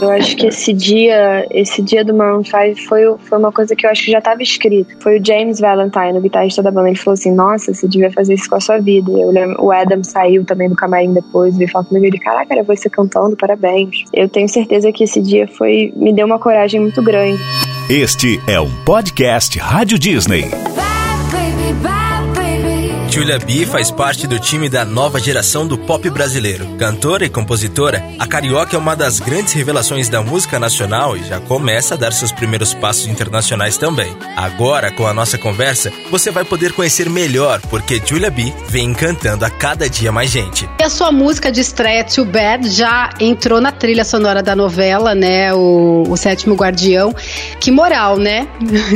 Eu acho que esse dia, esse dia do Maroon 5 foi, foi uma coisa que eu acho que já estava escrito. Foi o James Valentine, o guitarrista da banda, ele falou assim: Nossa, você devia fazer isso com a sua vida. Eu lembro, o Adam saiu também do camarim depois, veio falar comigo: ele, Caraca, era você cantando, parabéns. Eu tenho certeza que esse dia foi me deu uma coragem muito grande. Este é um podcast Rádio Disney. Julia B faz parte do time da nova geração do pop brasileiro. Cantora e compositora, a carioca é uma das grandes revelações da música nacional e já começa a dar seus primeiros passos internacionais também. Agora, com a nossa conversa, você vai poder conhecer melhor porque Julia B vem encantando a cada dia mais gente. E a sua música de estreia, Too Bad, já entrou na trilha sonora da novela, né? O, o Sétimo Guardião. Que moral, né?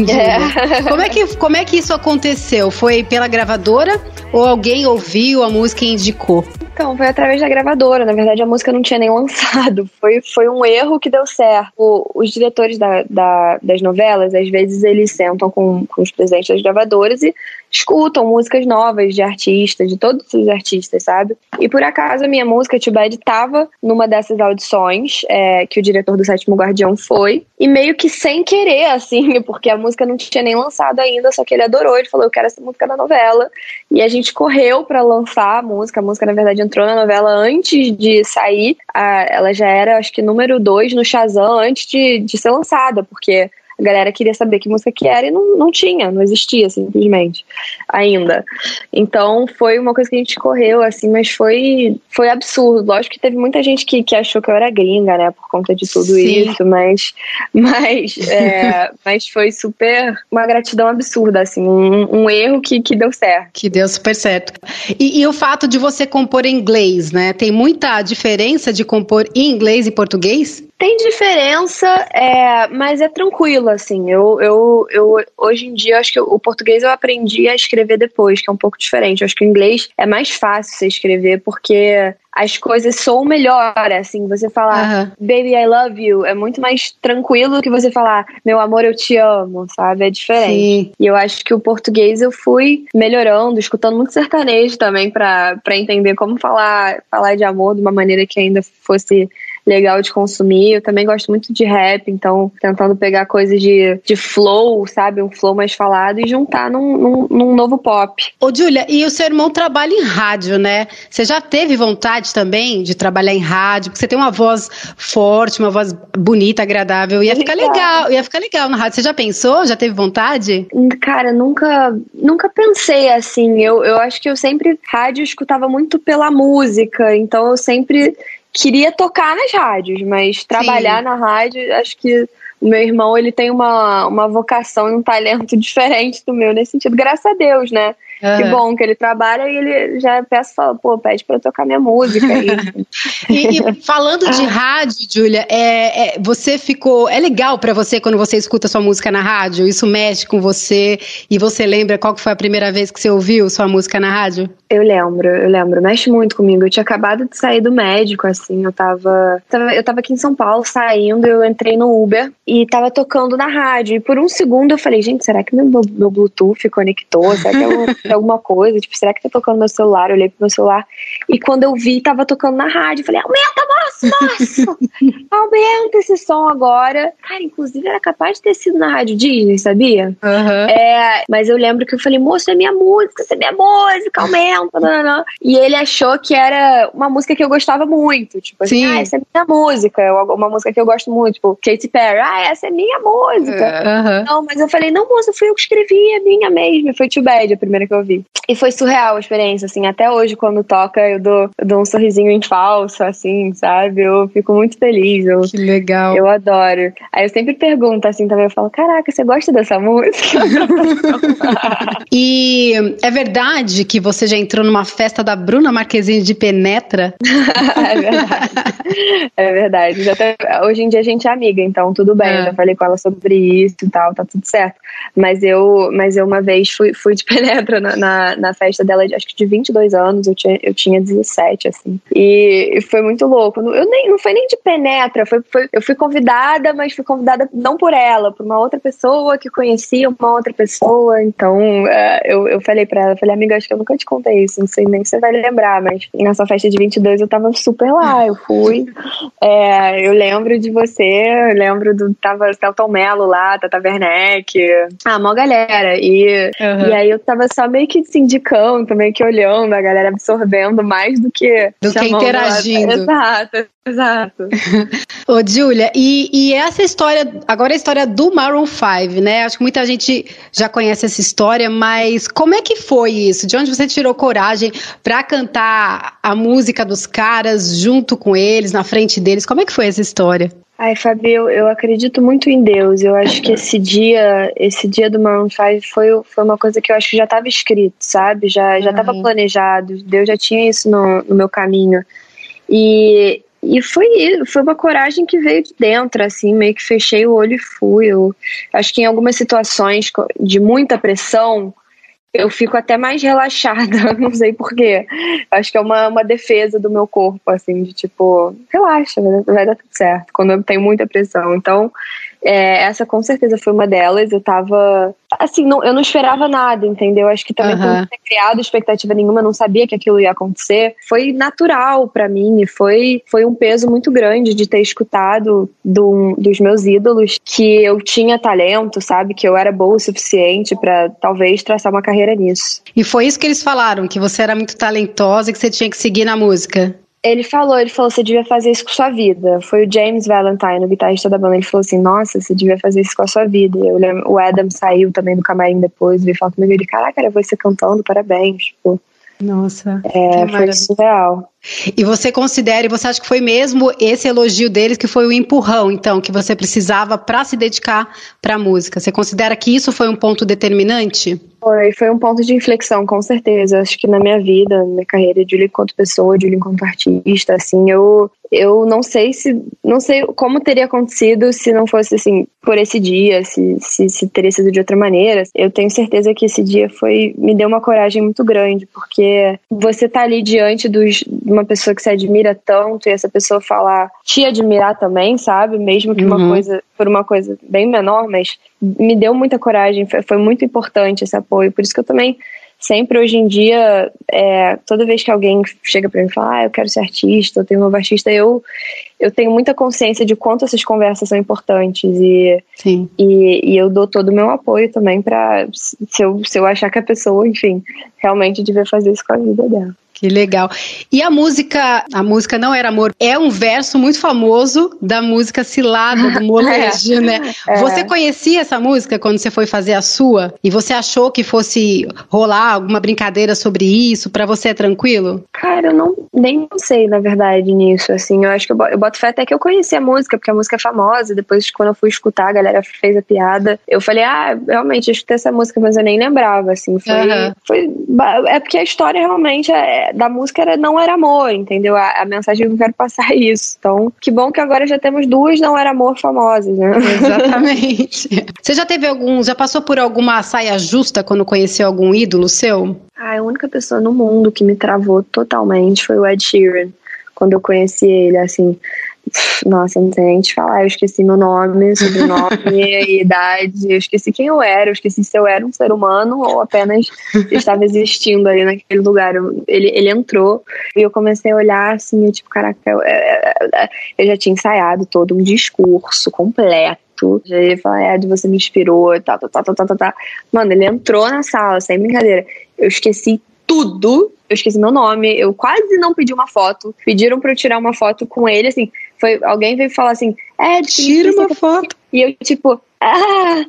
É. Como, é que, como é que isso aconteceu? Foi pela gravadora ou alguém ouviu a música e indicou? Então, foi através da gravadora. Na verdade, a música não tinha nem lançado. Foi, foi um erro que deu certo. O, os diretores da, da, das novelas, às vezes, eles sentam com, com os presidentes das gravadoras e escutam músicas novas de artistas, de todos os artistas, sabe? E por acaso a minha música, Too Bad, tava numa dessas audições é, que o diretor do Sétimo Guardião foi. E meio que sem querer, assim, porque a música não tinha nem lançado ainda, só que ele adorou. Ele falou: Eu quero essa música na novela. E a gente correu para lançar a música. A música, na verdade, entrou na novela antes de sair. A, ela já era, acho que, número dois no Shazam antes de, de ser lançada, porque a galera queria saber que música que era e não, não tinha, não existia simplesmente ainda. Então foi uma coisa que a gente correu, assim, mas foi, foi absurdo. Lógico que teve muita gente que, que achou que eu era gringa, né, por conta de tudo Sim. isso, mas, mas, é, mas foi super uma gratidão absurda, assim, um, um, erro que, que deu certo. Que deu super certo. E, e o fato de você compor em inglês, né? Tem muita diferença de compor em inglês e português? Tem diferença, é, mas é tranquilo, assim. Eu, eu, eu, hoje em dia, acho que o português eu aprendi a escrever depois, que é um pouco diferente. Eu acho que o inglês é mais fácil você escrever, porque as coisas soam melhor, assim, você falar uhum. baby I love you é muito mais tranquilo que você falar meu amor eu te amo, sabe? É diferente. Sim. E eu acho que o português eu fui melhorando, escutando muito sertanejo também para entender como falar, falar de amor de uma maneira que ainda fosse legal de consumir. Eu também gosto muito de rap, então tentando pegar coisas de, de flow, sabe? Um flow mais falado e juntar num, num, num novo pop. Ô, Júlia, e o seu irmão trabalha em rádio, né? Você já teve vontade também de trabalhar em rádio? Porque você tem uma voz forte, uma voz bonita, agradável. Ia ficar legal, ia ficar legal na rádio. Você já pensou? Já teve vontade? Cara, nunca, nunca pensei assim. Eu, eu acho que eu sempre, rádio, escutava muito pela música, então eu sempre queria tocar nas rádios, mas trabalhar Sim. na rádio, acho que o meu irmão ele tem uma, uma vocação e um talento diferente do meu nesse sentido, graças a Deus, né? Uhum. Que bom que ele trabalha e ele já peça fala, pô, pede pra eu tocar minha música. e, e, falando de rádio, Júlia, é, é, você ficou. É legal para você quando você escuta sua música na rádio? Isso mexe com você e você lembra qual que foi a primeira vez que você ouviu sua música na rádio? Eu lembro, eu lembro, mexe muito comigo. Eu tinha acabado de sair do médico, assim, eu tava. Eu tava aqui em São Paulo saindo, eu entrei no Uber e tava tocando na rádio. E por um segundo eu falei, gente, será que meu, meu Bluetooth conectou? Será que eu alguma coisa, tipo, será que tá tocando no meu celular? Eu olhei pro meu celular e quando eu vi, tava tocando na rádio. Falei, aumenta, moço, moço! aumenta esse som agora. Cara, inclusive era capaz de ter sido na rádio Disney, sabia? Uhum. É, mas eu lembro que eu falei, moço, é minha música, essa é minha música, aumenta. Não, não, não. E ele achou que era uma música que eu gostava muito. Tipo assim, Sim. ah, essa é minha música. Uma música que eu gosto muito, tipo, Katy Perry, ah, essa é minha música. Uhum. Não, mas eu falei, não, moça, fui eu que escrevi, é minha mesmo. Foi Too Bad, a primeira que eu ouvir. E foi surreal a experiência, assim, até hoje quando toca eu dou, eu dou um sorrisinho em falso, assim, sabe? Eu fico muito feliz. Eu, que legal. Eu adoro. Aí eu sempre pergunto, assim, também, eu falo, caraca, você gosta dessa música? e é verdade que você já entrou numa festa da Bruna Marquezine de Penetra? é verdade. É verdade. Até, hoje em dia a gente é amiga, então tudo bem. É. Eu já falei com ela sobre isso e tal, tá tudo certo. Mas eu, mas eu uma vez fui, fui de Penetra na, na, na, festa dela, acho que de 22 anos, eu tinha, eu tinha 17, assim. E, e foi muito louco. Eu nem, não foi nem de penetra. Foi, foi, eu fui convidada, mas fui convidada não por ela, por uma outra pessoa que conhecia uma outra pessoa. Então uh, eu, eu falei pra ela, falei, amiga, acho que eu nunca te contei isso, não sei nem se você vai lembrar, mas nessa festa de 22 eu tava super lá, eu fui. É, eu lembro de você, eu lembro do. Tava Celton Mello lá, Tata Werneck, ah, mó galera. E, uhum. e aí eu tava só meio que se indicando, meio que olhando, a galera absorvendo mais do que. Do que interagindo. Exato, exato. Ô, Julia, e, e essa história, agora a história do Maroon 5, né? Acho que muita gente já conhece essa história, mas como é que foi isso? De onde você tirou coragem para cantar a música dos caras junto com eles, na frente deles? Como é que foi essa história? Ai, Fabio, eu acredito muito em Deus. Eu acho que esse dia, esse dia do Maroon 5 foi, foi uma coisa que eu acho que já estava escrito, sabe? Já já estava uhum. planejado. Deus já tinha isso no, no meu caminho. E, e foi, foi uma coragem que veio de dentro, assim, meio que fechei o olho e fui. Eu acho que em algumas situações de muita pressão, eu fico até mais relaxada, não sei porquê. Acho que é uma, uma defesa do meu corpo, assim, de tipo, relaxa, vai, dar tudo certo, quando eu tenho muita pressão. Então, é, essa com certeza foi uma delas. Eu tava. Assim, não, eu não esperava nada, entendeu? Acho que também uhum. por não ter criado expectativa nenhuma, não sabia que aquilo ia acontecer. Foi natural para mim e foi, foi um peso muito grande de ter escutado do, dos meus ídolos que eu tinha talento, sabe? Que eu era boa o suficiente para talvez traçar uma carreira nisso. E foi isso que eles falaram, que você era muito talentosa e que você tinha que seguir na música. Ele falou, ele falou, você devia fazer isso com sua vida. Foi o James Valentine, o guitarrista da banda. Ele falou assim, nossa, você devia fazer isso com a sua vida. Eu lembro, o Adam saiu também do camarim depois, veio falar comigo. Ele, caraca, era você cantando, parabéns. Tipo, nossa, é, foi surreal. E você considera, e você acha que foi mesmo esse elogio deles que foi o empurrão, então, que você precisava para se dedicar para a música? Você considera que isso foi um ponto determinante? Foi, foi um ponto de inflexão, com certeza. Acho que na minha vida, na minha carreira de enquanto pessoa, de enquanto artista, assim, eu eu não sei se não sei como teria acontecido se não fosse assim por esse dia se, se, se, teria sido de outra maneira eu tenho certeza que esse dia foi me deu uma coragem muito grande porque você tá ali diante dos uma pessoa que você admira tanto e essa pessoa falar te admirar também, sabe? Mesmo que uhum. uma coisa, por uma coisa bem menor, mas me deu muita coragem, foi, foi muito importante esse apoio. Por isso que eu também sempre hoje em dia, é, toda vez que alguém chega para mim e fala, ah, eu quero ser artista, eu tenho um novo artista, eu, eu tenho muita consciência de quanto essas conversas são importantes e, Sim. e, e eu dou todo o meu apoio também para se eu, se eu achar que a pessoa, enfim, realmente devia fazer isso com a vida dela. Que legal. E a música, a música Não Era Amor, é um verso muito famoso da música Cilada, do Molejo, é, né? É. Você conhecia essa música quando você foi fazer a sua? E você achou que fosse rolar alguma brincadeira sobre isso? Para você é tranquilo? Cara, eu não, nem sei, na verdade, nisso, assim. Eu acho que eu, eu boto fé até que eu conheci a música, porque a música é famosa. Depois, quando eu fui escutar, a galera fez a piada. Eu falei, ah, realmente, eu escutei essa música, mas eu nem lembrava, assim. Foi, uhum. foi é porque a história realmente é da música era não era amor, entendeu? A, a, mensagem que eu quero passar é isso. Então, que bom que agora já temos duas não era amor famosas, né? Exatamente. Você já teve algum, já passou por alguma saia justa quando conheceu algum ídolo seu? Ah, a única pessoa no mundo que me travou totalmente foi o Ed Sheeran. Quando eu conheci ele, assim, nossa, não sei nem te falar. Eu esqueci meu nome, sobrenome, idade. Eu esqueci quem eu era. Eu esqueci se eu era um ser humano ou apenas estava existindo ali naquele lugar. Eu, ele, ele entrou e eu comecei a olhar assim, eu, tipo, caraca, eu, eu já tinha ensaiado todo um discurso completo. Já ia falar, é, você me inspirou, tá, tá, tá, tá, tá, tá. Mano, ele entrou na sala, sem brincadeira. Eu esqueci tudo. Eu esqueci meu nome, eu quase não pedi uma foto. Pediram para eu tirar uma foto com ele, assim. Foi, alguém veio falar assim: é, tira uma foto. E eu, tipo, ah.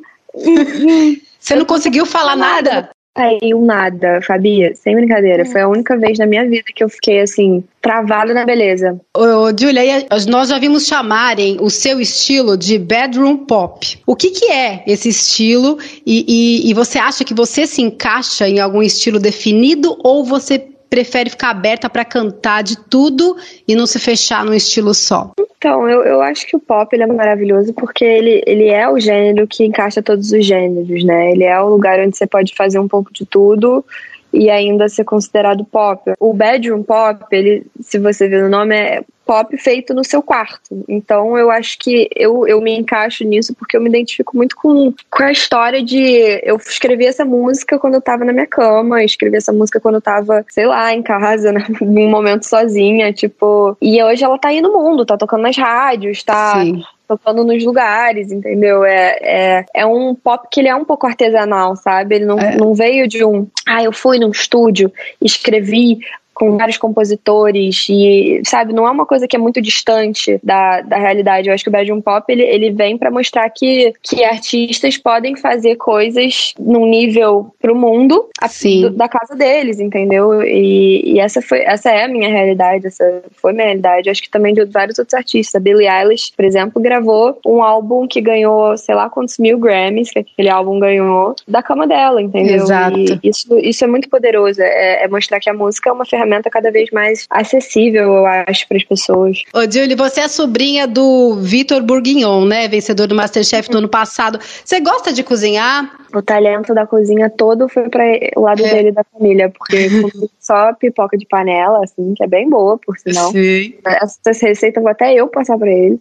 Você não conseguiu falar nada? nada? Saiu nada, Fabia, sem brincadeira. Foi a única vez na minha vida que eu fiquei assim, travada na beleza. Ô, Julia, nós já vimos chamarem o seu estilo de bedroom pop. O que, que é esse estilo? E, e, e você acha que você se encaixa em algum estilo definido ou você prefere ficar aberta para cantar de tudo e não se fechar num estilo só? Então, eu, eu acho que o pop ele é maravilhoso porque ele, ele é o gênero que encaixa todos os gêneros, né? Ele é o lugar onde você pode fazer um pouco de tudo e ainda ser considerado pop. O bedroom pop, ele, se você ver no nome, é pop feito no seu quarto. Então eu acho que eu, eu me encaixo nisso porque eu me identifico muito com, com a história de eu escrevi essa música quando eu tava na minha cama, escrevi essa música quando eu tava, sei lá, em casa, né? num momento sozinha, tipo. E hoje ela tá aí no mundo, tá tocando nas rádios, tá. Sim tocando nos lugares, entendeu? É, é, é um pop que ele é um pouco artesanal, sabe? Ele não, é. não veio de um. Ah, eu fui num estúdio, escrevi com vários compositores e, sabe, não é uma coisa que é muito distante da, da realidade. Eu acho que o Bedroom Pop, ele, ele vem para mostrar que, que artistas podem fazer coisas num nível pro mundo a, do, da casa deles, entendeu? E, e, essa, foi, essa é a minha realidade, essa foi a minha realidade. Eu acho que também de vários outros artistas. A Billie Eilish, por exemplo, gravou um álbum que ganhou, sei lá quantos mil Grammys, que aquele álbum ganhou, da cama dela, entendeu? Exato. E isso, isso é muito poderoso, é, é mostrar que a música é uma ferramenta ferramenta cada vez mais acessível, eu acho, para as pessoas. Ô, Julie, você é sobrinha do Vitor Bourguignon, né? Vencedor do Masterchef do ano passado. Você gosta de cozinhar? O talento da cozinha todo foi para o lado é. dele da família, porque só pipoca de panela, assim, que é bem boa, por sinal. Sim. Essa receita vou até eu passar para ele.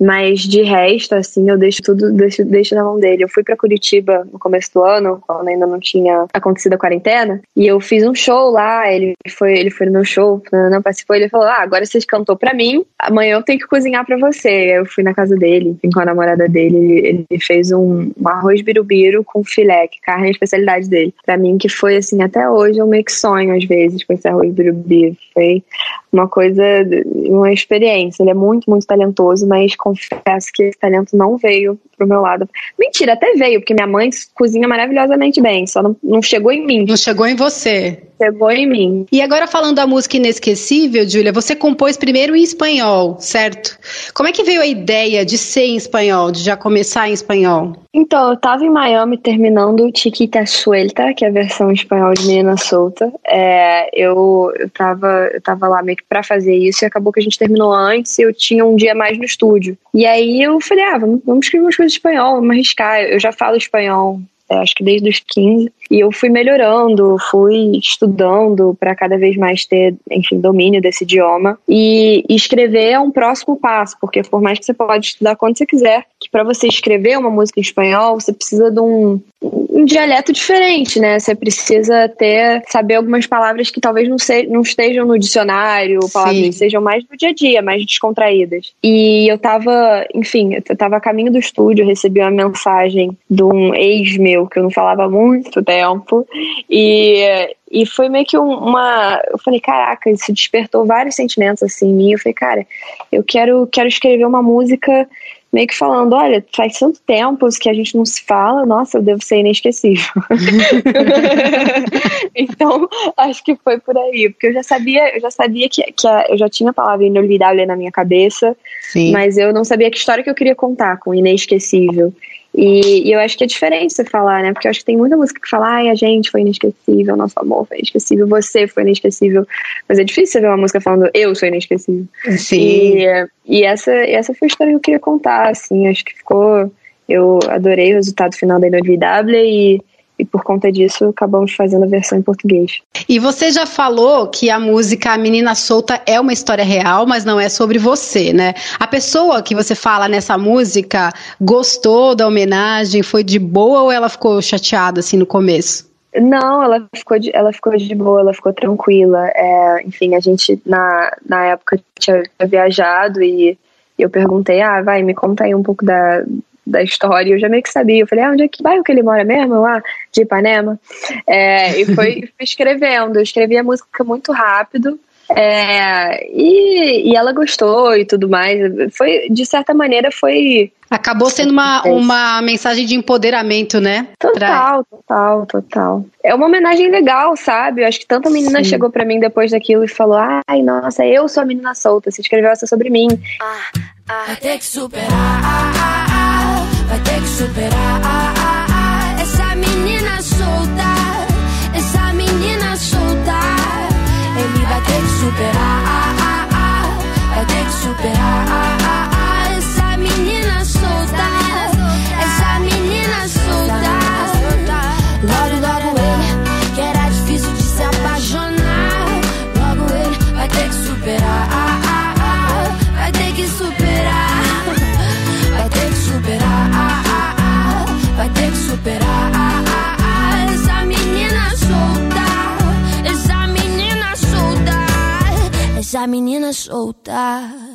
Mas de resto, assim, eu deixo tudo, deixo, deixo na mão dele. Eu fui para Curitiba no começo do ano, quando ainda não tinha acontecido a quarentena, e eu fiz um show lá. Ele foi, ele foi no meu show, não participou. Ele falou: Ah, agora você cantou para mim, amanhã eu tenho que cozinhar para você. Eu fui na casa dele, com a namorada dele. Ele, ele fez um, um arroz birubiru com filé, que carne é a especialidade dele. Para mim, que foi assim, até hoje, eu meio que sonho às vezes com esse arroz birubiru. Foi uma coisa, uma experiência. Ele é muito, muito talentoso, mas confesso que esse talento não veio pro meu lado. Mentira, até veio, porque minha mãe cozinha maravilhosamente bem, só não, não chegou em mim. Não chegou em você. Chegou em mim. E agora falando da música inesquecível, Júlia, você compôs primeiro em espanhol, certo? Como é que veio a ideia de ser em espanhol, de já começar em espanhol? Então, eu tava em Miami terminando Chiquita Suelta, que é a versão em espanhol de Menina Solta. É, eu, eu, tava, eu tava lá meio que pra fazer isso e acabou que a gente terminou antes e eu tinha um dia mais no estúdio. E aí eu falei, ah, vamos, vamos escrever umas coisas espanhol, vamos arriscar. Eu já falo espanhol é, acho que desde os 15. E eu fui melhorando, fui estudando para cada vez mais ter, enfim, domínio desse idioma. E escrever é um próximo passo, porque por mais que você pode estudar quando você quiser, que para você escrever uma música em espanhol, você precisa de um, um dialeto diferente, né? Você precisa ter, saber algumas palavras que talvez não, se, não estejam no dicionário, palavras Sim. que sejam mais do dia a dia, mais descontraídas. E eu tava, enfim, eu tava a caminho do estúdio, recebi uma mensagem de um ex meu que eu não falava muito tempo. E, e foi meio que uma. Eu falei, caraca, isso despertou vários sentimentos assim em mim. Eu falei, cara, eu quero, quero escrever uma música meio que falando, olha, faz tanto tempo que a gente não se fala, nossa, eu devo ser inesquecível. então, acho que foi por aí, porque eu já sabia, eu já sabia que, que a, eu já tinha a palavra inolvidável na minha cabeça, Sim. mas eu não sabia que história que eu queria contar com inesquecível. E, e, eu acho que é diferente você falar, né? Porque eu acho que tem muita música que fala, ai, a gente foi inesquecível, nosso amor foi inesquecível, você foi inesquecível. Mas é difícil você ver uma música falando, eu sou inesquecível. Sim. E, e essa, essa foi a história que eu queria contar, assim. Acho que ficou. Eu adorei o resultado final da Inolvidável e e por conta disso acabamos fazendo a versão em português. E você já falou que a música A Menina Solta é uma história real, mas não é sobre você, né? A pessoa que você fala nessa música gostou da homenagem, foi de boa ou ela ficou chateada assim no começo? Não, ela ficou de, ela ficou de boa, ela ficou tranquila. É, enfim, a gente na, na época tinha viajado e eu perguntei, ah, vai, me conta aí um pouco da, da história, eu já meio que sabia. Eu falei, ah, onde é que bairro que ele mora mesmo? Lá de Ipanema. É, e foi fui escrevendo. Eu escrevi a música muito rápido. É, e, e ela gostou e tudo mais. Foi, de certa maneira, foi. Acabou sendo uma, uma mensagem de empoderamento, né? Total, pra... total, total. É uma homenagem legal, sabe? Eu acho que tanta menina Sim. chegou para mim depois daquilo e falou: ai, nossa, eu sou a menina solta. Você escreveu essa sobre mim. Ah, ah, ter que superar, ah, ah, ah, vai ter que superar. essa menina solta, essa menina solta. Ele vai ter que superar, vai ter que superar. Da menina solta.